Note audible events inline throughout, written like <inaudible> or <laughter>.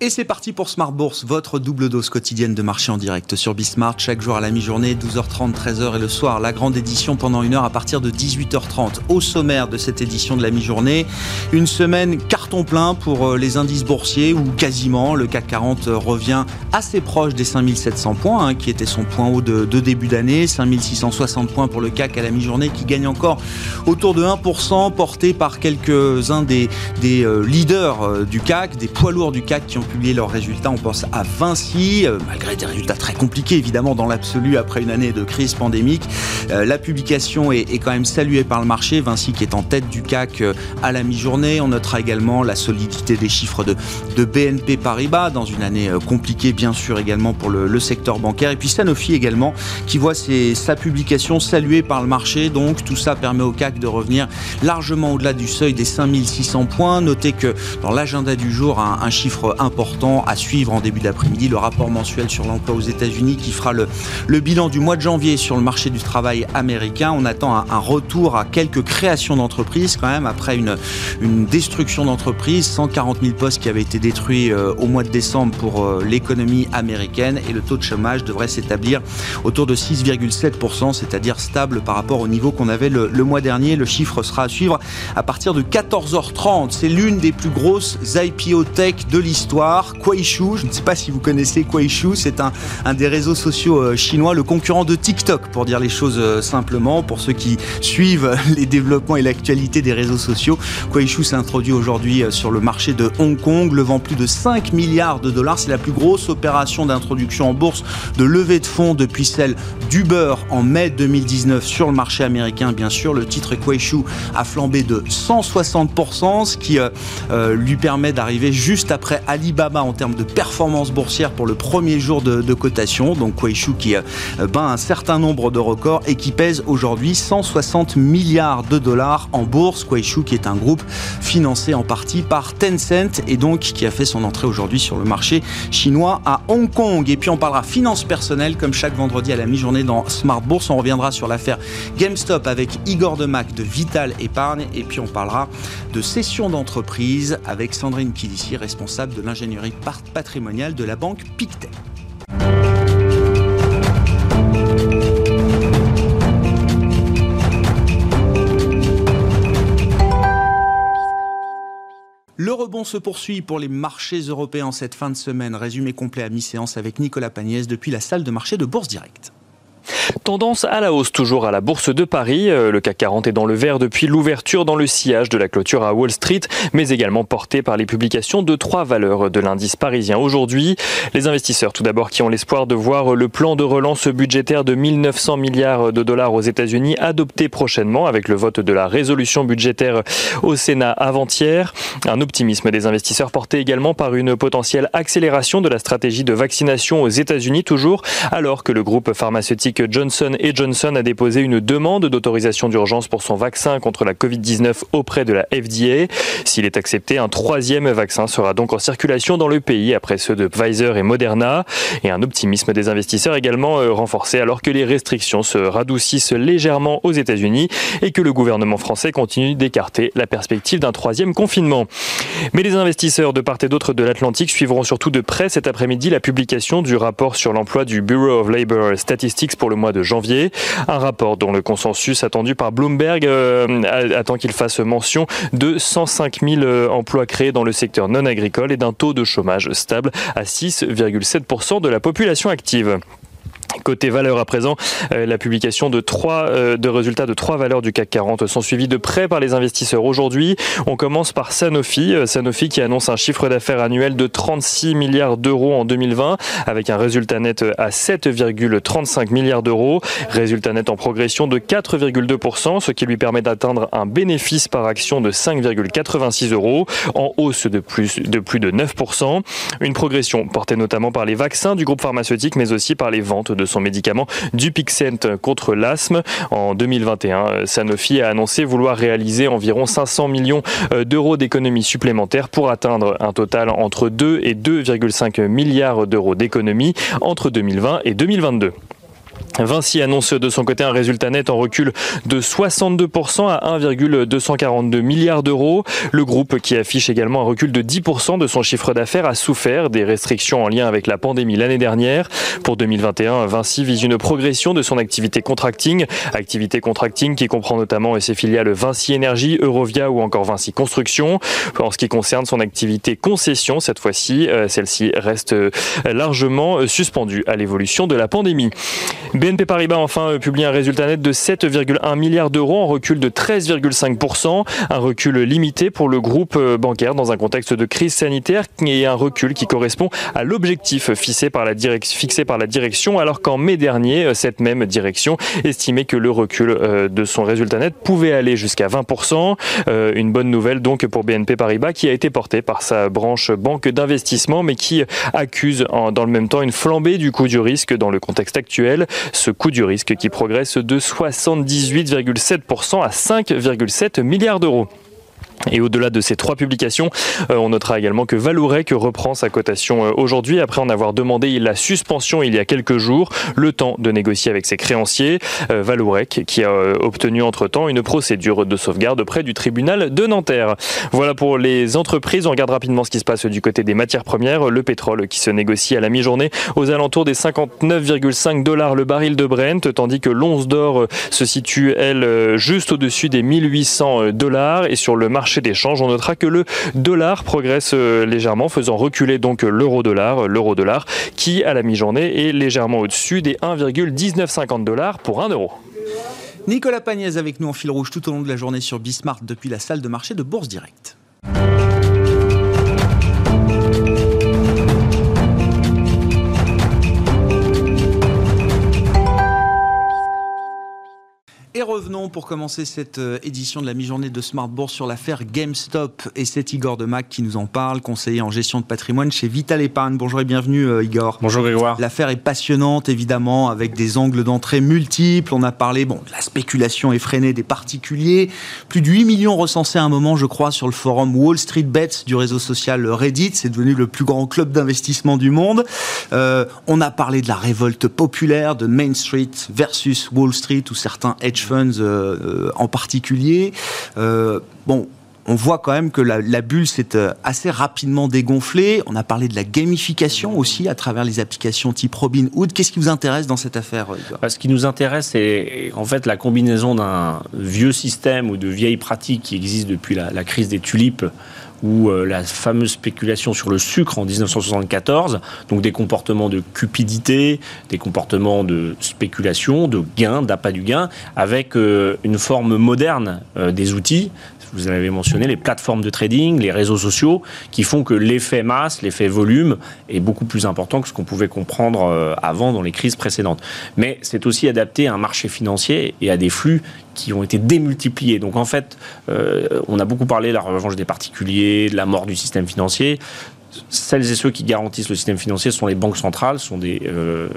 Et c'est parti pour Smart Bourse, votre double dose quotidienne de marché en direct sur Bismart, chaque jour à la mi-journée, 12h30, 13h et le soir, la grande édition pendant une heure à partir de 18h30. Au sommaire de cette édition de la mi-journée, une semaine carton plein pour euh, les indices boursiers ou quasiment. Le CAC 40 revient assez proche des 5700 points, hein, qui était son point haut de, début d'année. 5660 points pour le CAC à la mi-journée, qui gagne encore autour de 1%, porté par quelques-uns des, euh, leaders euh, du CAC, des poids lourds du CAC qui ont publié leurs résultats. On pense à Vinci, euh, malgré des résultats très compliqués évidemment dans l'absolu après une année de crise pandémique. Euh, la publication est, quand même saluée par le marché. Vinci qui est en tête du CAC euh, à la mi-journée. On notera également la solidité des chiffres de, de BNP Paribas dans une année compliquée bien sûr également pour le, secteur bancaire. Et puis Sanofi également qui voit sa publication saluée par le marché. Donc tout ça permet au CAC de revenir largement au-delà du seuil des 5600 points. Notez que dans l'agenda du jour, un, un chiffre important important à suivre en début d'après-midi, le rapport mensuel sur l'emploi aux États-Unis qui fera le, bilan du mois de janvier sur le marché du travail américain. On attend un, retour à quelques créations d'entreprises quand même après une, une destruction d'entreprises, 140 000 postes qui avaient été détruits euh, au mois de décembre pour euh, l'économie américaine et le taux de chômage devrait s'établir autour de 6,7%, c'est-à-dire stable par rapport au niveau qu'on avait le, le mois dernier. Le chiffre sera à suivre à partir de 14h30. C'est l'une des plus grosses IPO tech de l'histoire Kuaishu, je ne sais pas si vous connaissez Kuaishu, c'est un, un, des réseaux sociaux euh, chinois, le concurrent de TikTok, pour dire les choses euh, simplement, pour ceux qui suivent les développements et l'actualité des réseaux sociaux. Kuaishu s'est introduit aujourd'hui euh, sur le marché de Hong Kong, levant plus de 5 milliards de dollars. C'est la plus grosse opération d'introduction en bourse de levée de fonds depuis celle d'Uber en mai 2019 sur le marché américain, bien sûr. Le titre Kuaishu a flambé de 160%, ce qui lui permet d'arriver juste après Alibaba en termes de performance boursière pour le premier jour de, cotation. Donc Kuaishu qui euh, bat un certain nombre de records et qui pèse aujourd'hui 160 milliards de dollars en bourse. Kuaishu qui est un groupe financé en partie par Tencent et donc qui a fait son entrée aujourd'hui sur le marché chinois à Hong Kong. Et puis on parlera finance personnelle comme chaque vendredi à la mi-journée dans Smart Bourse. On reviendra sur l'affaire GameStop avec Igor Demac de Vital Épargne et puis on parlera de cession d'entreprise avec Sandrine Kilissi, responsable de l'ingénierie patrimoniale de la banque Pictet. Le rebond se poursuit pour les marchés européens cette fin de semaine. Résumé complet à mi-séance avec Nicolas Pagnès depuis la salle de marché de Bourse Directe. Tendance à la hausse toujours à la Bourse de Paris. Euh, le CAC 40 est dans le vert depuis l'ouverture dans le sillage de la clôture à Wall Street, mais également porté par les publications de trois valeurs de l'indice parisien aujourd'hui. Les investisseurs tout d'abord qui ont l'espoir de voir le plan de relance budgétaire de 1900 milliards de dollars aux États-Unis adopté prochainement avec le vote de la résolution budgétaire au Sénat avant-hier. Un optimisme des investisseurs porté également par une potentielle accélération de la stratégie de vaccination aux États-Unis toujours alors que le groupe pharmaceutique Johnson a déposé une demande d'autorisation d'urgence pour son vaccin contre la Covid-19 auprès de la FDA. S'il est accepté, un troisième vaccin sera donc en circulation dans le pays après ceux de Pfizer et Moderna. Et un optimisme des investisseurs également euh, renforcé alors que les restrictions se radoucissent légèrement aux États-Unis et que le gouvernement français continue d'écarter la perspective d'un troisième confinement. Mais les investisseurs de part et d'autre de l'Atlantique suivront surtout de près cet après-midi la publication du rapport sur l'emploi du Bureau of Labor Statistics pour le mois de janvier. Un rapport dont le consensus attendu par Bloomberg euh, attend qu'il fasse mention de 105 000 euh, emplois créés dans le secteur non agricole et d'un taux de chômage stable à 6,7% de la population active. Côté valeur à présent, euh, la publication de trois euh, de résultats de trois valeurs du CAC 40 sont suivis de près par les investisseurs. Aujourd'hui. On commence par Sanofi, euh, Sanofi qui annonce un chiffre d'affaires annuel de 36 milliards d'euros en 2020 avec un résultat net à 7,35 milliards d'euros, résultat net en progression de 4,2%, ce qui lui permet d'atteindre un bénéfice par action de 5,86 euros en hausse de plus de plus de 9%, une progression portée notamment par les vaccins du groupe pharmaceutique mais aussi par les ventes de son médicament Dupixent contre l'asthme. En 2021, Sanofi a annoncé vouloir réaliser environ 500 millions euh, d'euros d'économies supplémentaires pour atteindre un total entre 2 et 2,5 milliards d'euros d'économies entre 2020 et 2022. Vinci annonce de son côté un résultat net en recul de 62% à 1,242 milliards d'euros. Le groupe qui affiche également un recul de 10% de son chiffre d'affaires a souffert des restrictions en lien avec la pandémie l'année dernière. Pour 2021, Vinci vise une progression de son activité contracting, activité contracting qui comprend notamment ses filiales Vinci Énergie, Eurovia ou encore Vinci Construction. En ce qui concerne son activité concession, cette fois-ci, euh, celle-ci reste euh, largement suspendue à l'évolution de la pandémie. BNP Paribas enfin euh, publie un résultat net de 7,1 milliards d'euros en recul de 13,5%, un recul limité pour le groupe euh, bancaire dans un contexte de crise sanitaire et un recul qui correspond à l'objectif fixé par la, fixé par la direction alors qu'en mai dernier, euh, cette même direction estimait que le recul de son résultat net pouvait aller jusqu'à 20%. Une bonne nouvelle donc pour BNP Paribas qui a été portée par sa branche banque d'investissement mais qui accuse dans le même temps une flambée du coût du risque dans le contexte actuel ce coût du risque qui progresse de 78,7% à 5,7 milliards d'euros. Et au-delà de ces trois publications, euh, on notera également que Valourec reprend sa cotation euh, aujourd'hui après en avoir demandé la suspension il y a quelques jours, le temps de négocier avec ses créanciers. Euh, Valourec qui a obtenu entre-temps une procédure de sauvegarde près du tribunal de Nanterre. Voilà pour les entreprises. On regarde rapidement ce qui se passe du côté des matières premières. Le pétrole qui se négocie à la mi-journée aux alentours des 59,5 dollars le baril de Brent, tandis que l'once d'or se situe, elle, juste au-dessus des 1800 dollars. Et sur le marché on notera que le dollar progresse euh, légèrement, faisant reculer donc l'euro-dollar, l'euro-dollar qui à la mi-journée est légèrement au-dessus des 1,1950 dollars pour 1 euro. Nicolas Pagnès avec nous en fil rouge tout au long de la journée sur Bismarck depuis la salle de marché de Bourse Direct. Et revenons pour commencer cette euh, édition de la mi-journée de Smart Bourse sur l'affaire GameStop. Et c'est Igor Demac qui nous en parle, conseiller en gestion de patrimoine chez Vital Épargne. Bonjour et bienvenue euh, Igor. Bonjour Grégoire. L'affaire est passionnante évidemment, avec des angles d'entrée multiples. On a parlé bon, de la spéculation effrénée des particuliers. Plus de 8 millions recensés à un moment, je crois, sur le forum Wall Street Bets du réseau social Reddit. C'est devenu le plus grand club d'investissement du monde. Euh, on a parlé de la révolte populaire de Main Street versus Wall Street, où certains hedge euh, euh, en particulier. Euh, bon, on voit quand même que la, bulle s'est assez rapidement dégonflée. On a parlé de la gamification aussi à travers les applications type Robinhood. Qu'est-ce qui vous intéresse dans cette affaire bah, Ce qui nous intéresse, c'est en fait la combinaison d'un vieux système ou de vieilles pratiques qui existent depuis la crise des tulipes ou euh, la fameuse spéculation sur le sucre en 1974, donc des comportements de cupidité, des comportements de spéculation, de gain, d'appât du gain, avec euh, une forme moderne euh, des outils, vous avez mentionné les plateformes de trading, les réseaux sociaux, qui font que l'effet masse, l'effet volume est beaucoup plus important que ce qu'on pouvait comprendre euh, avant dans les crises précédentes. Mais c'est aussi adapté à un marché financier et à des flux qui ont été démultipliés. Donc en fait, euh, on a beaucoup parlé de la revanche des particuliers, de la mort du système financier celles et ceux qui garantissent le système financier sont les banques centrales, sont des euh,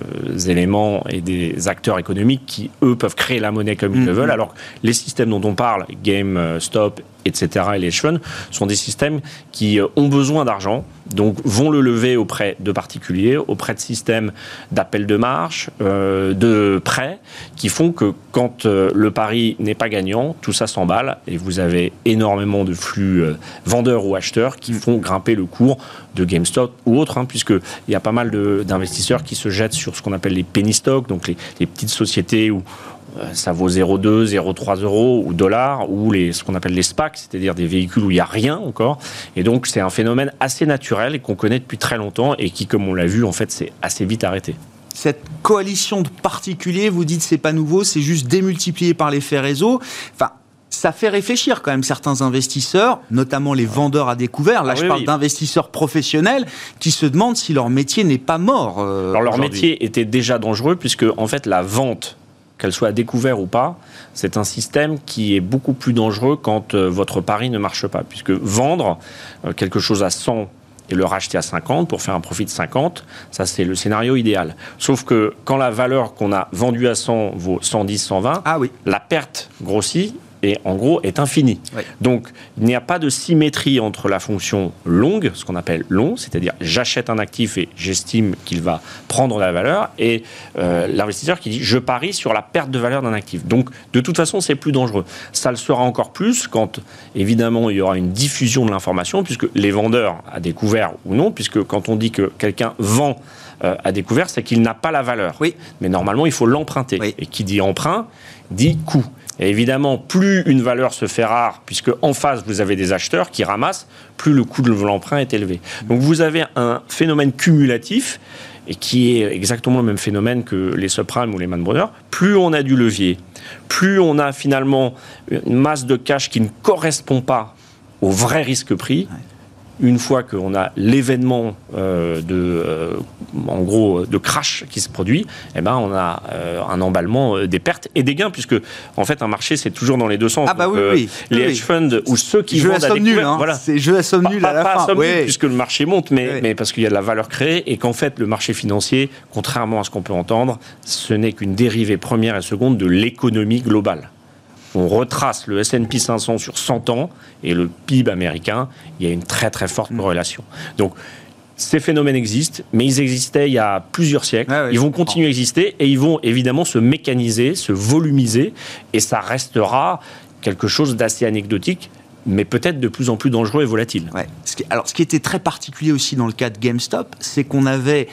éléments et des acteurs économiques qui, eux, peuvent créer la monnaie comme ils le mm-hmm. veulent, alors que les systèmes dont on parle, GameStop, etc., et les funds, sont des systèmes qui euh, ont besoin d'argent, donc vont le lever auprès de particuliers, auprès de systèmes d'appel de marche, euh, de prêts, qui font que quand le pari n'est pas gagnant, tout ça s'emballe et vous avez énormément de flux vendeurs ou acheteurs qui font grimper le cours de GameStop ou autres, hein, puisqu'il y a pas mal d'investisseurs qui se jettent sur ce qu'on appelle les penny stocks, donc les, petites sociétés où euh, ça vaut 0,2, 0,3 euros ou dollars, ou les, ce qu'on appelle les SPAC, c'est-à-dire des véhicules où il n'y a rien encore. Et donc, c'est un phénomène assez naturel et qu'on connaît depuis très longtemps et qui, comme on l'a vu, en fait, c'est assez vite arrêté cette coalition de particuliers, vous dites c'est pas nouveau, c'est juste démultiplié par l'effet réseau. Enfin, ça fait réfléchir quand même certains investisseurs, notamment les vendeurs à découvert. Là, ah je parle d'investisseurs professionnels qui se demandent si leur métier n'est pas mort. Euh, Alors, leur métier était déjà dangereux puisque, en fait, la vente, qu'elle soit à découvert ou pas, c'est un système qui est beaucoup plus dangereux quand euh, votre pari ne marche pas. Puisque vendre euh, quelque chose à 100 et le racheter à 50 pour faire un profit de 50, ça c'est le scénario idéal. Sauf que quand la valeur qu'on a vendue à 100 vaut 110, 120, ah oui. la perte grossit est en gros est infini. Donc il n'y a pas de symétrie entre la fonction longue, ce qu'on appelle long, c'est-à-dire j'achète un actif et j'estime qu'il va prendre la valeur, et euh, l'investisseur qui dit je parie sur la perte de valeur d'un actif. Donc de toute façon c'est plus dangereux. Ça le sera encore plus quand évidemment il y aura une diffusion de l'information, puisque les vendeurs à découvert ou non, puisque quand on dit que quelqu'un vend euh, à découvert, c'est qu'il n'a pas la valeur. Oui. Mais normalement, il faut l'emprunter. Et qui dit emprunt, dit coût. Et évidemment, plus une valeur se fait rare, puisque en face, vous avez des acheteurs qui ramassent, plus le coût de l'emprunt est élevé. Donc vous avez un phénomène cumulatif et qui est exactement le même phénomène que les subprimes ou les man. Plus on a du levier, plus on a finalement une masse de cash qui ne correspond pas au vrai risque prix, une fois qu'on a l'événement euh, de, euh, en gros, de crash qui se produit, eh ben, on a euh, un emballement des pertes et des gains, puisque en fait, un marché, c'est toujours dans les deux sens. Ah bah oui, oui, Les hedge funds ou ceux qui je vendent à somme nulle, hein. voilà. c'est jeu à somme nulle à la pas fin. À somme nulle, puisque le marché monte, mais, mais parce qu'il y a de la valeur créée et qu'en fait, le marché financier, contrairement à ce qu'on peut entendre, ce n'est qu'une dérivée première et seconde de l'économie globale on retrace le S&P 500 sur 100 ans et le PIB américain, il y a une très très forte mm. corrélation. Donc ces phénomènes existent, mais ils existaient il y a plusieurs siècles. ils vont continuer à exister et ils vont évidemment se mécaniser, se volumiser, et ça restera quelque chose d'assez anecdotique mais peut-être de plus en plus dangereux et volatile. Alors, ce qui était très particulier aussi dans le cas de GameStop, c'est qu'on avait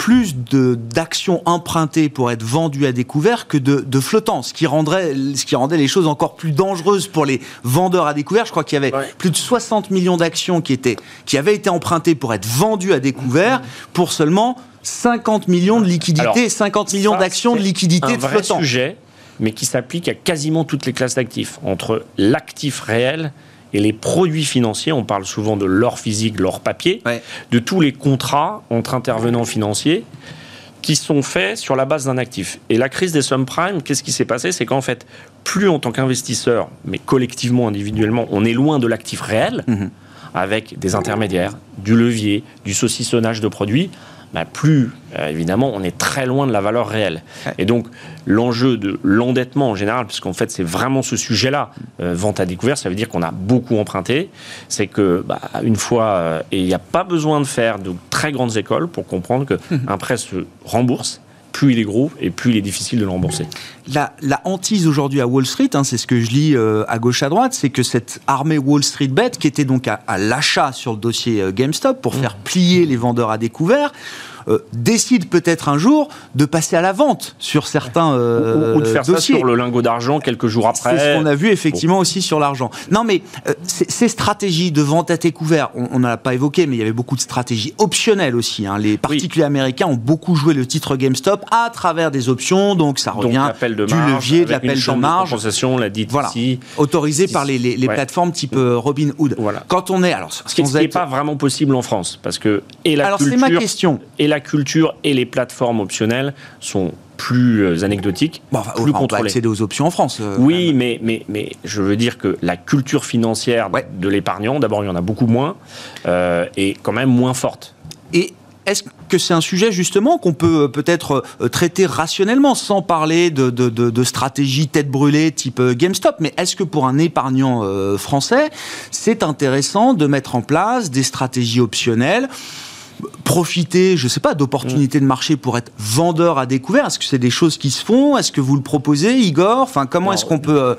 plus d'actions empruntées pour être vendues à découvert que de, de flottants, ce qui, rendrait, ce qui rendait les choses encore plus dangereuses pour les vendeurs à découvert. Je crois qu'il y avait plus de 60 millions d'actions qui, étaient, qui avaient été empruntées pour être vendues à découvert pour seulement 50 millions de liquidités, 50 millions d'actions de liquidités de flottants. sujet, mais qui s'applique à quasiment toutes les classes d'actifs, entre l'actif réel et les produits financiers, on parle souvent de l'or physique, l'or papier, de tous les contrats entre intervenants financiers qui sont faits sur la base d'un actif. Et la crise des subprimes, qu'est-ce qui s'est passé? C'est qu'en fait, plus en tant qu'investisseur, mais collectivement, individuellement, on est loin de l'actif réel, mhm. avec des intermédiaires, du levier, du saucissonnage de produits, bah, plus euh, évidemment on est très loin de la valeur réelle. Et donc l'enjeu de l'endettement en général, puisqu'en fait c'est vraiment ce sujet-là, euh, vente à découvert, ça veut dire qu'on a beaucoup emprunté, c'est que bah, une fois, euh, et il n'y a pas besoin de faire de très grandes écoles pour comprendre qu'un prêt se rembourse plus il est gros et plus il est difficile de le rembourser. La, hantise aujourd'hui à Wall Street, hein, c'est ce que je lis euh, à gauche à droite, c'est que cette armée Wall Street Bet, qui était donc à, l'achat sur le dossier euh, GameStop pour mmh. faire plier les vendeurs à découvert, euh, décide peut-être un jour de passer à la vente sur certains euh, ou, de faire ça sur le lingot d'argent quelques jours après. C'est ce qu'on a vu effectivement aussi sur l'argent. Non, mais euh, ces stratégies de vente à découvert, on n'en a pas évoqué, mais il y avait beaucoup de stratégies optionnelles aussi. Hein. Les particuliers américains ont beaucoup joué le titre GameStop à travers des options, donc ça revient du levier, de l'appel de marge. l'a voilà. autorisé par les, les, plateformes type Robinhood. Voilà. Quand on est alors ce qui n'est pas vraiment possible en France, parce que et la alors c'est ma question et la culture et les plateformes optionnelles sont plus euh, anecdotiques, plus on peut accéder aux options en France. Euh, oui, mais, mais, mais je veux dire que la culture financière de l'épargnant, d'abord il y en a beaucoup moins, euh, est quand même moins forte. Et est-ce que c'est un sujet justement qu'on peut peut-être traiter rationnellement sans parler de, de, de, stratégie tête brûlée type GameStop Mais est-ce que pour un épargnant français, c'est intéressant de mettre en place des stratégies optionnelles profiter, je sais pas, d'opportunités de marché pour être vendeur à découvert? Est-ce que c'est des choses qui se font? Est-ce que vous le proposez, Igor? Enfin, comment est-ce qu'on peut euh,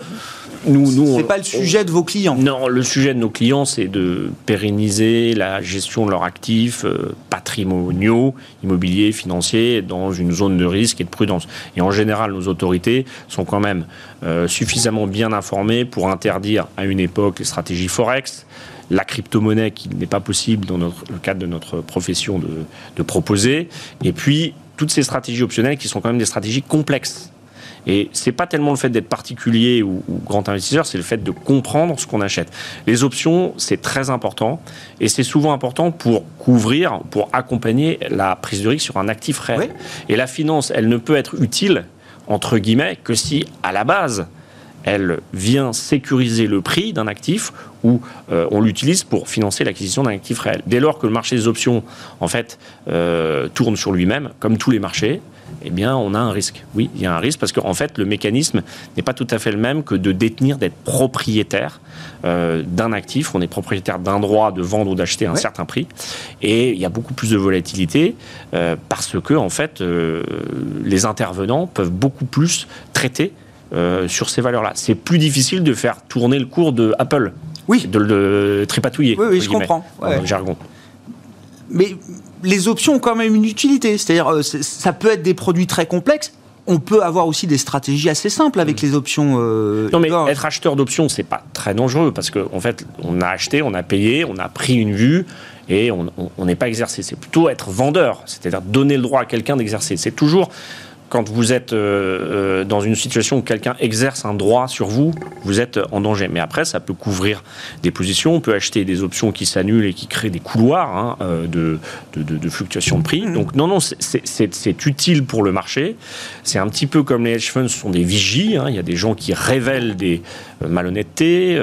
nous, nous c'est pas le sujet de vos clients. Non, le sujet de nos clients, c'est de pérenniser la gestion de leurs actifs euh, patrimoniaux, immobiliers, financiers, dans une zone de risque et de prudence. Et en général, nos autorités sont quand même euh, suffisamment bien informées pour interdire à une époque les stratégies forex, la crypto-monnaie qui n'est pas possible dans le cadre de notre profession de, proposer, et puis toutes ces stratégies optionnelles qui sont quand même des stratégies complexes. Et c'est pas tellement le fait d'être particulier ou, grand investisseur, c'est le fait de comprendre ce qu'on achète. Les options, c'est très important et c'est souvent important pour couvrir, pour accompagner la prise de risque sur un actif réel. Et la finance, elle ne peut être utile entre guillemets que si à la base elle vient sécuriser le prix d'un actif ou euh, on l'utilise pour financer l'acquisition d'un actif réel. Dès lors que le marché des options, en fait, euh, tourne sur lui-même, comme tous les marchés, eh bien, on a un risque. Oui, il y a un risque parce qu'en fait, le mécanisme n'est pas tout à fait le même que de détenir, d'être propriétaire euh, d'un actif. On est propriétaire d'un droit de vendre ou d'acheter à un certain prix. Et il y a beaucoup plus de volatilité parce que, en fait, les intervenants peuvent beaucoup plus traiter euh, sur ces valeurs-là. C'est plus difficile de faire tourner le cours de Apple. Oui. De le tripatouiller. Oui, oui je comprends. Ouais. jargon. Mais les options ont quand même une utilité. C'est-à-dire, euh, ça peut être des produits très complexes. On peut avoir aussi des stratégies assez simples avec mm. les options. Euh, non, mais être acheteur d'options, c'est pas très dangereux parce qu'en en fait, on a acheté, on a payé, on a pris une vue et on n'est pas exercé. C'est plutôt être vendeur, c'est-à-dire donner le droit à quelqu'un d'exercer. C'est toujours quand vous êtes euh, euh, dans une situation où quelqu'un exerce un droit sur vous, vous êtes en danger. Mais après, ça peut couvrir des positions. On peut acheter des options qui s'annulent et qui créent des couloirs hein, euh, de, de, fluctuation de prix. Mmh. Donc non, non, c'est utile pour le marché. C'est un petit peu comme les hedge funds sont des vigies. Hein. Il y a des gens qui révèlent des malhonnêtetés,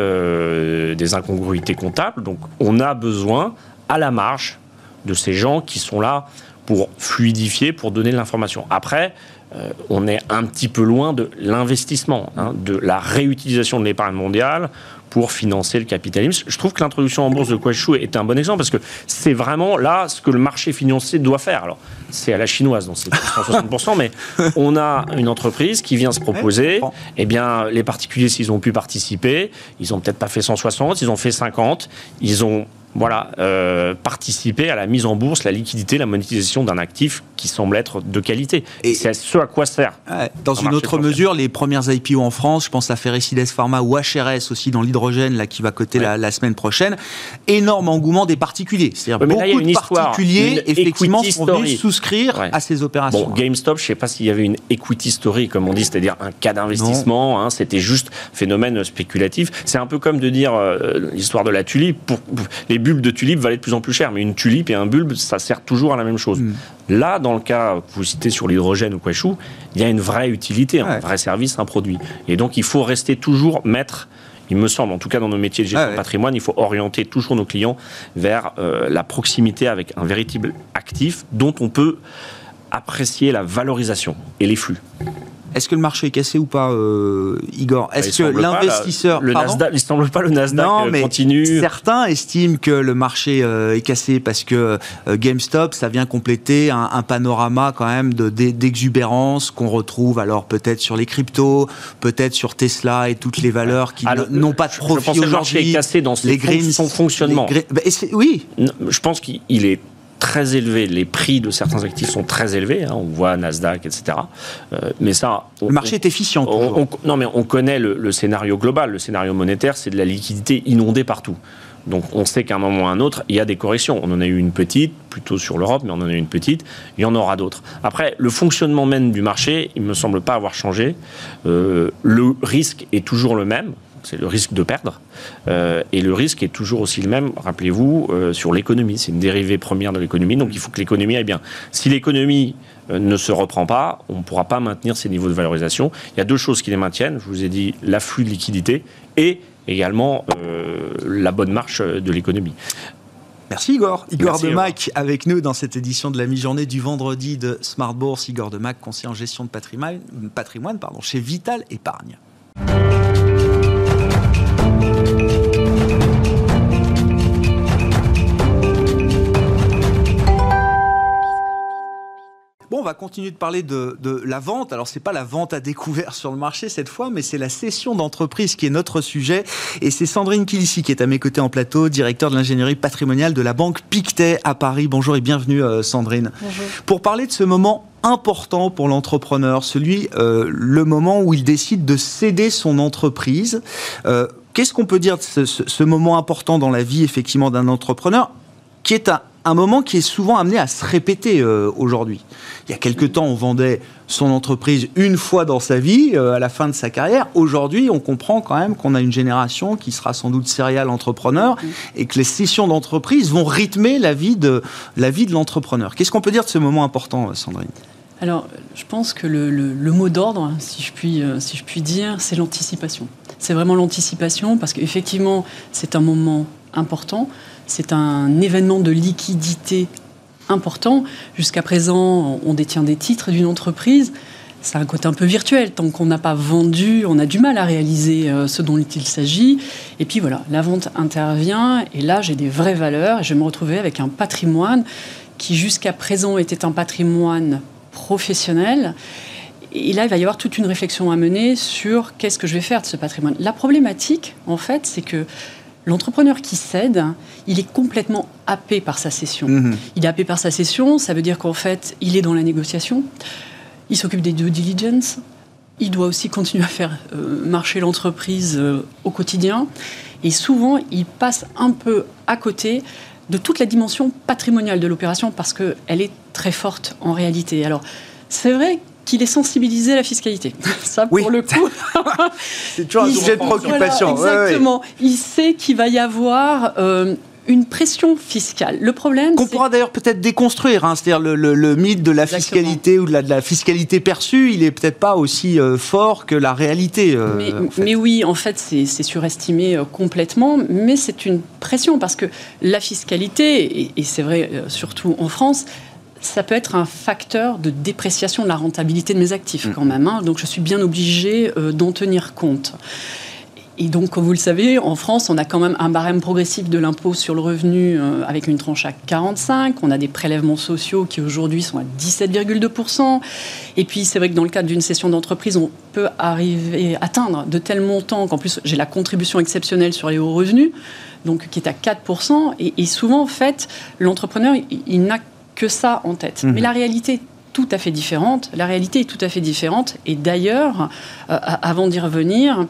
des incongruités comptables. Donc on a besoin, à la marge, de ces gens qui sont là pour fluidifier, pour donner de l'information. Après, euh, on est un petit peu loin de l'investissement, hein, de la réutilisation de l'épargne mondiale pour financer le capitalisme. Je trouve que l'introduction en bourse de Kuaishu est un bon exemple parce que c'est vraiment là ce que le marché financier doit faire. Alors, c'est à la chinoise, donc c'est 160%, mais on a une entreprise qui vient se proposer. Eh bien, les particuliers, s'ils ont pu participer, ils ont peut-être pas fait 160, ils ont fait 50, ils ont voilà, euh, participer à la mise en bourse, la liquidité, la monétisation d'un actif qui semble être de qualité. Et c'est ce à quoi sert. dans une autre mesure, les premières IPO en France, je pense à Ferricides Pharma ou HRS aussi dans l'hydrogène, là qui va coter la, semaine prochaine, énorme engouement des particuliers. C'est-à-dire beaucoup de particuliers effectivement sont venus souscrire à ces opérations. Bon, GameStop, je ne sais pas s'il y avait une equity story comme on dit, c'est-à-dire un cas d'investissement. Hein, c'était juste phénomène spéculatif. C'est un peu comme de dire euh, l'histoire de la tulipe. Pour, les bulbes de tulipe valaient de plus en plus cher, mais une tulipe et un bulbe, ça sert toujours à la même chose. Mm. Là, dans le cas que vous citez sur l'hydrogène ou quoi chou, il y a une vraie utilité, un vrai service, un produit. Et donc, il faut rester toujours maître il me semble, en tout cas dans nos métiers de gestion de patrimoine, il faut orienter toujours nos clients vers euh, la proximité avec un véritable actif dont on peut apprécier la valorisation et les flux. Est-ce que le marché est cassé ou pas, euh, Igor bah, Est-ce que l'investisseur. Le Nasdaq, il semble pas le Nasdaq non, euh, mais continue. Certains estiment que le marché euh, est cassé parce que GameStop, ça vient compléter un, panorama quand même d'exubérance qu'on retrouve alors peut-être sur les cryptos, peut-être sur Tesla et toutes les valeurs qui n'ont pas de profit aujourd'hui. Je pense que le marché est cassé dans son fonctionnement. Bah, oui. Je pense qu'il est très élevé. Les prix de certains actifs sont très élevés. Hein. on voit Nasdaq, etc. Euh, mais ça, le marché est efficient. non, mais on connaît le, scénario global. Le scénario monétaire, c'est de la liquidité inondée partout. Donc on sait qu'à un moment ou à un autre, il y a des corrections. On en a eu une petite, plutôt sur l'Europe, mais on en a eu une petite. Il y en aura d'autres. Après, le fonctionnement même du marché, il me semble pas avoir changé. Euh, le risque est toujours le même c'est le risque de perdre. Euh, et le risque est toujours aussi le même, rappelez-vous, euh, sur l'économie. C'est une dérivée première de l'économie, donc il faut que l'économie aille bien. Si l'économie euh, ne se reprend pas, on ne pourra pas maintenir ces niveaux de valorisation. Il y a deux choses qui les maintiennent. Je vous ai dit l'afflux de liquidité et également la bonne marche de l'économie. Merci Igor. Igor de Mac avec nous dans cette édition de la mi-journée du vendredi de Smart Bourse. Igor de Mac, conseiller en gestion de patrimoine, patrimoine pardon, chez Vital Épargne. Va continuer de parler de, la vente. Alors, c'est pas la vente à découvert sur le marché cette fois, mais c'est la cession d'entreprise qui est notre sujet. Et c'est Sandrine Kilissi qui est à mes côtés en plateau, directeur de l'ingénierie patrimoniale de la banque Pictet à Paris. Bonjour et bienvenue, euh, Sandrine. Bonjour. Pour parler de ce moment important pour l'entrepreneur, celui, euh, le moment où il décide de céder son entreprise. Euh, qu'est-ce qu'on peut dire de ce, ce, moment important dans la vie, effectivement, d'un entrepreneur, qui est un, un moment qui est souvent amené à se répéter euh, aujourd'hui. Il y a quelque temps, on vendait son entreprise une fois dans sa vie, euh, à la fin de sa carrière. Aujourd'hui, on comprend quand même qu'on a une génération qui sera sans doute serial entrepreneur et que les sessions d'entreprise vont rythmer la vie de la vie de l'entrepreneur. Qu'est-ce qu'on peut dire de ce moment important, Sandrine? Alors, je pense que le, mot d'ordre, si, je puis, euh, si je puis dire, c'est l'anticipation. C'est vraiment l'anticipation parce qu'effectivement, c'est un moment important, c'est un événement de liquidité important. Jusqu'à présent, on détient des titres d'une entreprise. C'est un côté un peu virtuel. Tant qu'on n'a pas vendu, on a du mal à réaliser euh, ce dont il s'agit. Et puis voilà, la vente intervient et là, j'ai des vraies valeurs je vais me retrouver avec un patrimoine qui jusqu'à présent était un patrimoine professionnel. Et là, il va y avoir toute une réflexion à mener sur qu'est-ce que je vais faire de ce patrimoine. La problématique, en fait, c'est que l'entrepreneur qui cède, il est complètement happé par sa cession. Mhm. Il est happé par sa cession, ça veut dire qu'en fait, il est dans la négociation, il s'occupe des due diligence, il doit aussi continuer à faire euh, marcher l'entreprise euh, au quotidien, et souvent, il passe un peu à côté de toute la dimension patrimoniale de l'opération parce qu'elle est très forte en réalité. Alors, c'est vrai qu'il est sensibilisé à la fiscalité. <laughs> Ça, pour le coup. <laughs> c'est toujours un sujet de préoccupation. exactement. Il sait qu'il va y avoir euh, une pression fiscale. Le problème, qu'on pourra d'ailleurs peut-être déconstruire, hein, c'est-à-dire le, mythe de la fiscalité ou de la, fiscalité perçue, il est peut-être pas aussi euh, fort que la réalité. Euh, mais, oui, en fait, c'est surestimé euh, complètement, mais c'est une pression parce que la fiscalité, et, c'est vrai surtout en France, ça peut être un facteur de dépréciation de la rentabilité de mes actifs mm. quand même. Hein. donc je suis bien obligé d'en tenir compte. Et donc, comme vous le savez, en France, on a quand même un barème progressif de l'impôt sur le revenu euh, avec une tranche à 45. On a des prélèvements sociaux qui aujourd'hui sont à 17,2%. Et puis, c'est vrai que dans le cadre d'une session d'entreprise, on peut arriver atteindre de tels montants qu'en plus, j'ai la contribution exceptionnelle sur les hauts revenus, donc qui est à 4%. Et, souvent, en fait, l'entrepreneur, il, n'a que ça en tête. Mmh. Mais la réalité est tout à fait différente. La réalité est tout à fait différente. Et d'ailleurs, euh, avant d'y revenir,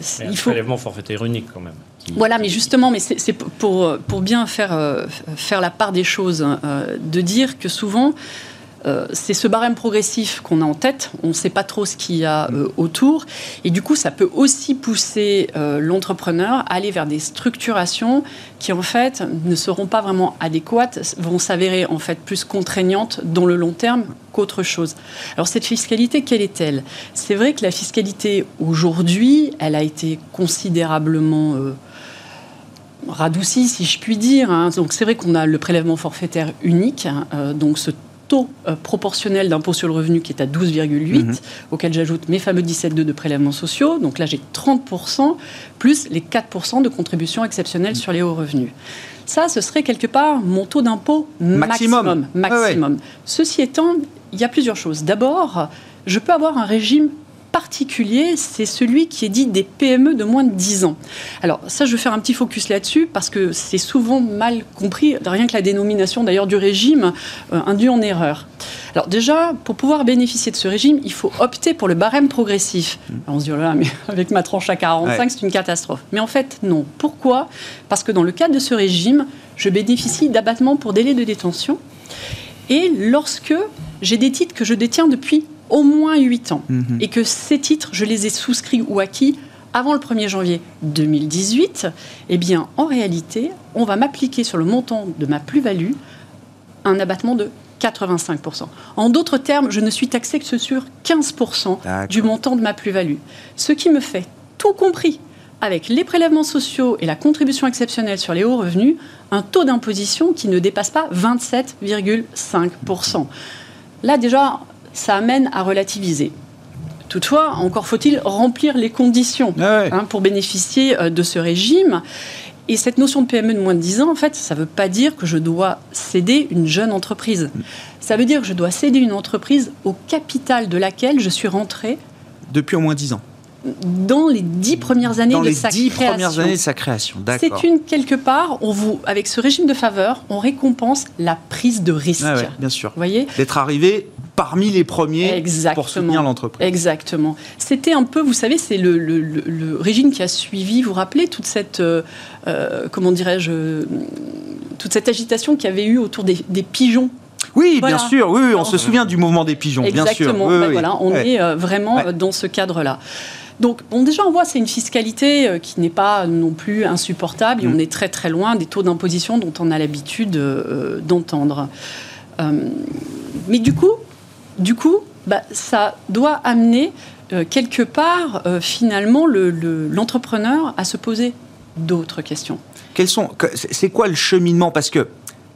il faut... prélèvement forfaitaire unique quand même. Voilà, mais justement, mais c'est pour, pour bien faire, euh, faire la part des choses, euh, de dire que souvent, euh, c'est ce barème progressif qu'on a en tête. On ne sait pas trop ce qu'il y a euh, autour. Et du coup, ça peut aussi pousser euh, l'entrepreneur à aller vers des structurations qui, en fait, ne seront pas vraiment adéquates, vont s'avérer, en fait, plus contraignantes dans le long terme qu'autre chose. Alors, cette fiscalité, quelle est-elle? C'est vrai que la fiscalité, aujourd'hui, elle a été considérablement radoucie, si je puis dire. Hein. Donc, c'est vrai qu'on a le prélèvement forfaitaire unique, hein, donc ce taux euh, proportionnel d'impôt sur le revenu qui est à 12,8, mhm. auquel j'ajoute mes fameux 17,2 de prélèvements sociaux. Donc là, j'ai 30%, plus les 4% de contribution exceptionnelle sur les hauts revenus. Ça, ce serait quelque part mon taux d'impôt maximum. maximum. Ceci étant, il y a plusieurs choses. D'abord, je peux avoir un régime particulier, c'est celui qui est dit des PME de moins de 10 ans. Alors ça, je vais faire un petit focus là-dessus parce que c'est souvent mal compris, rien que la dénomination d'ailleurs du régime euh, induit en erreur. Alors déjà, pour pouvoir bénéficier de ce régime, il faut opter pour le barème progressif. On se dit, oh là, mais <laughs> avec ma tranche à 45, c'est une catastrophe. Mais en fait, non. Pourquoi? Parce que dans le cadre de ce régime, je bénéficie d'abattement pour délai de détention. Et lorsque j'ai des titres que je détiens depuis au moins 8 ans mhm. et que ces titres, je les ai souscrits ou acquis avant le 1er janvier 2018, eh bien, en réalité, on va m'appliquer sur le montant de ma plus-value un abattement de 85%. En d'autres termes, je ne suis taxé que sur 15% du montant de ma plus-value. Ce qui me fait, tout compris, avec les prélèvements sociaux et la contribution exceptionnelle sur les hauts revenus, un taux d'imposition qui ne dépasse pas 27,5%. Là, déjà, ça amène à relativiser. Toutefois, encore faut-il remplir les conditions ah hein, pour bénéficier euh, de ce régime. Et cette notion de PME de moins de 10 ans, en fait, ça ne veut pas dire que je dois céder une jeune entreprise. Ça veut dire que je dois céder une entreprise au capital de laquelle je suis rentré. Depuis au moins 10 ans dans les dix premières années de sa création. premières années de sa création, C'est une quelque part, on vous, avec ce régime de faveur, on récompense la prise de risque. Ah bien sûr. voyez D'être arrivé parmi les premiers pour soutenir l'entreprise. Exactement. C'était un peu, vous savez, c'est le, régime qui a suivi, vous vous rappelez, toute cette, euh, euh, comment dirais-je, toute cette agitation qu'il y avait eu autour des, pigeons oui, bien sûr, oui, on se souvient du mouvement des pigeons, bien sûr. Ben voilà, on est euh, vraiment dans ce cadre-là. Donc, bon, déjà, on voit c'est une fiscalité qui n'est pas non plus insupportable et mm. on est très très loin des taux d'imposition dont on a l'habitude d'entendre. mais du coup, du coup, bah, ça doit amener euh, quelque part, euh, finalement, l'entrepreneur à se poser d'autres questions. c'est quoi le cheminement? Parce que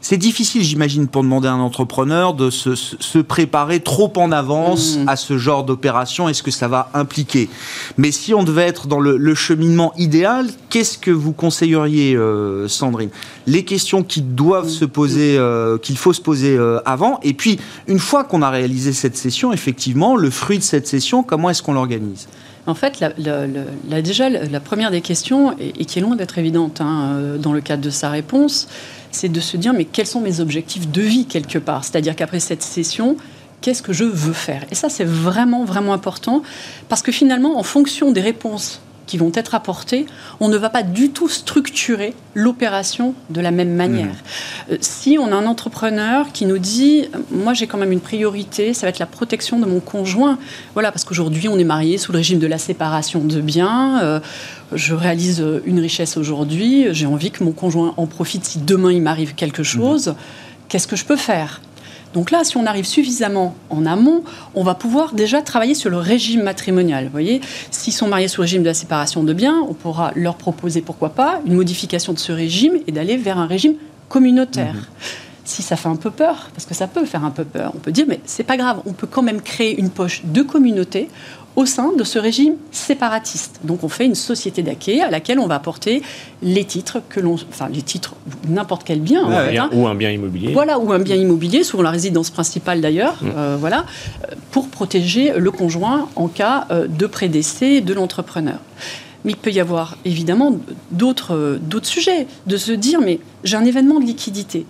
c'est difficile, j'imagine, pour demander à un entrepreneur de se, préparer trop en avance mmh. à ce genre d'opération. Et ce que ça va impliquer? Mais si on devait être dans le, cheminement idéal, qu'est-ce que vous conseilleriez, euh, Sandrine? Les questions qui doivent se poser, euh, qu'il faut se poser euh, avant, et puis une fois qu'on a réalisé cette session, effectivement, le fruit de cette session, comment est-ce qu'on l'organise? En fait, la, déjà, la première des questions, et, qui est loin d'être évidente hein, dans le cadre de sa réponse, c'est de se dire mais quels sont mes objectifs de vie quelque part? C'est-à-dire qu'après cette session, qu'est-ce que je veux faire? Et ça, c'est vraiment, vraiment important parce que finalement, en fonction des réponses qui vont être apportées, on ne va pas du tout structurer l'opération de la même manière. Mmh. Euh, si on a un entrepreneur qui nous dit, moi j'ai quand même une priorité, ça va être la protection de mon conjoint, voilà, parce qu'aujourd'hui on est marié sous le régime de la séparation de biens, euh, je réalise une richesse aujourd'hui, j'ai envie que mon conjoint en profite si demain il m'arrive quelque chose, mmh. qu'est-ce que je peux faire? Donc là, si on arrive suffisamment en amont, on va pouvoir déjà travailler sur le régime matrimonial. Vous voyez, s'ils sont mariés sous régime de la séparation de biens, on pourra leur proposer, pourquoi pas, une modification de ce régime et d'aller vers un régime communautaire. Mhm. Si ça fait un peu peur, parce que ça peut faire un peu peur, on peut dire, mais c'est pas grave, on peut quand même créer une poche de communauté au sein de ce régime séparatiste. Donc on fait une société d'acquis à laquelle on va apporter les titres que l'on, enfin les titres, n'importe quel bien, hein. ou un bien immobilier. Voilà, ou un bien immobilier, souvent la résidence principale d'ailleurs, mm. euh, voilà, euh, pour protéger le conjoint en cas euh, de prédécès de l'entrepreneur. Mais il peut y avoir évidemment d'autres sujets, de se dire mais j'ai un événement de liquidité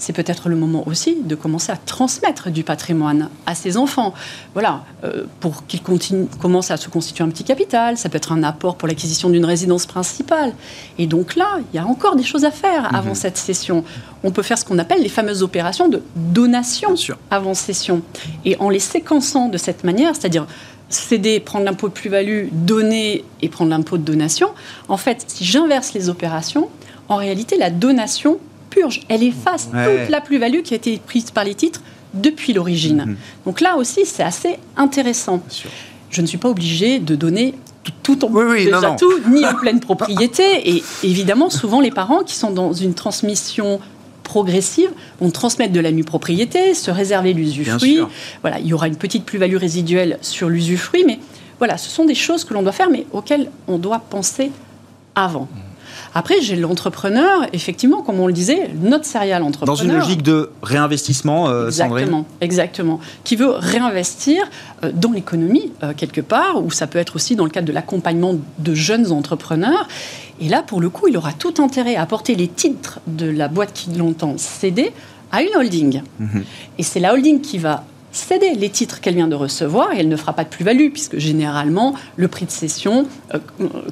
c'est peut-être le moment aussi de commencer à transmettre du patrimoine à ses enfants. Voilà, euh, pour qu'ils commencent à se constituer un petit capital. Ça peut être un apport pour l'acquisition d'une résidence principale. Et donc là, il y a encore des choses à faire avant mhm. cette session. On peut faire ce qu'on appelle les fameuses opérations de donation avant session. Et en les séquençant de cette manière, c'est-à-dire céder, prendre l'impôt de plus-value, donner et prendre l'impôt de donation, en fait, si j'inverse les opérations, en réalité, la donation purge, elle efface toute la plus-value qui a été prise par les titres depuis l'origine. Mhm. Donc là aussi, c'est assez intéressant. Je ne suis pas obligé de donner tout, en déjà tout, ni en pleine propriété. Et évidemment, souvent, les parents qui sont dans une transmission progressive vont transmettre de la nue propriété, se réserver l'usufruit. Voilà, il y aura une petite plus-value résiduelle sur l'usufruit, mais voilà, ce sont des choses que l'on doit faire, mais auxquelles on doit penser avant. Après, j'ai l'entrepreneur, effectivement, comme on le disait, notre serial entrepreneur. Dans une logique de réinvestissement, euh, Exactement, exactement. Qui veut réinvestir euh, dans l'économie, euh, quelque part, ou ça peut être aussi dans le cadre de l'accompagnement de jeunes entrepreneurs. Et là, pour le coup, il aura tout intérêt à apporter les titres de la boîte qui l'entend céder à une holding. Mhm. Et c'est la holding qui va céder les titres qu'elle vient de recevoir et elle ne fera pas de plus-value puisque généralement le prix de cession euh,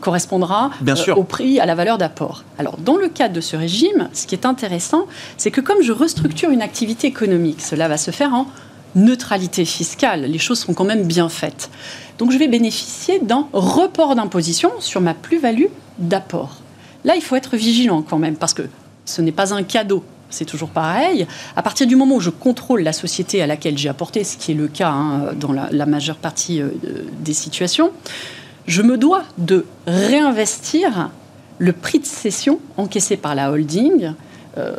correspondra euh, au prix, à la valeur d'apport. Alors dans le cadre de ce régime, ce qui est intéressant, c'est que comme je restructure une activité économique, cela va se faire en neutralité fiscale. Les choses sont quand même bien faites. Donc je vais bénéficier d'un report d'imposition sur ma plus-value d'apport. Là, il faut être vigilant quand même parce que ce n'est pas un cadeau c'est toujours pareil. À partir du moment où je contrôle la société à laquelle j'ai apporté, ce qui est le cas hein, dans la, majeure partie euh, des situations, je me dois de réinvestir le prix de cession encaissé par la holding. Euh,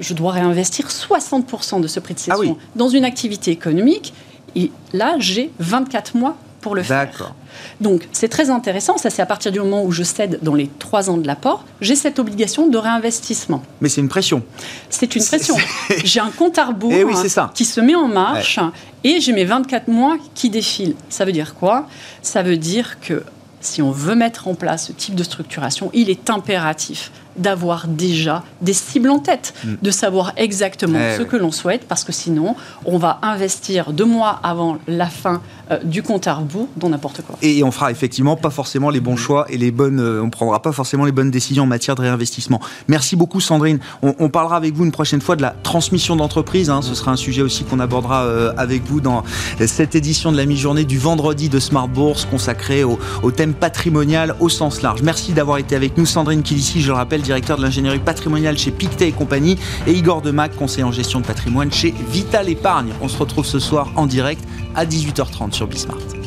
je dois réinvestir 60% de ce prix de ah cession dans une activité économique. Et là, j'ai 24 mois pour le faire. Donc c'est très intéressant, ça c'est à partir du moment où je cède dans les trois ans de l'apport, j'ai cette obligation de réinvestissement. Mais c'est une pression. C'est une pression. <laughs> J'ai un compte à rebours eh qui se met en marche et j'ai mes 24 mois qui défilent. Ça veut dire quoi? Ça veut dire que si on veut mettre en place ce type de structuration, il est impératif d'avoir déjà des cibles en tête, mm. de savoir exactement eh ce que l'on souhaite, parce que sinon, on va investir deux mois avant la fin euh, du compte à rebours dans n'importe quoi. Et on fera effectivement pas forcément les bons choix et les bonnes, euh, on prendra pas forcément les bonnes décisions en matière de réinvestissement. Merci beaucoup Sandrine. On, parlera avec vous une prochaine fois de la transmission d'entreprise. Hein. Ce sera un sujet aussi qu'on abordera euh, avec vous dans cette édition de la mi-journée du vendredi de Smart Bourse consacrée au, thème patrimonial au sens large. Merci d'avoir été avec nous, Sandrine Kilissi. Je le rappelle directeur de l'ingénierie patrimoniale chez Pictet et compagnie, et Igor Demac, conseiller en gestion de patrimoine chez Vital Épargne. On se retrouve ce soir en direct à 18h30 sur Bismart.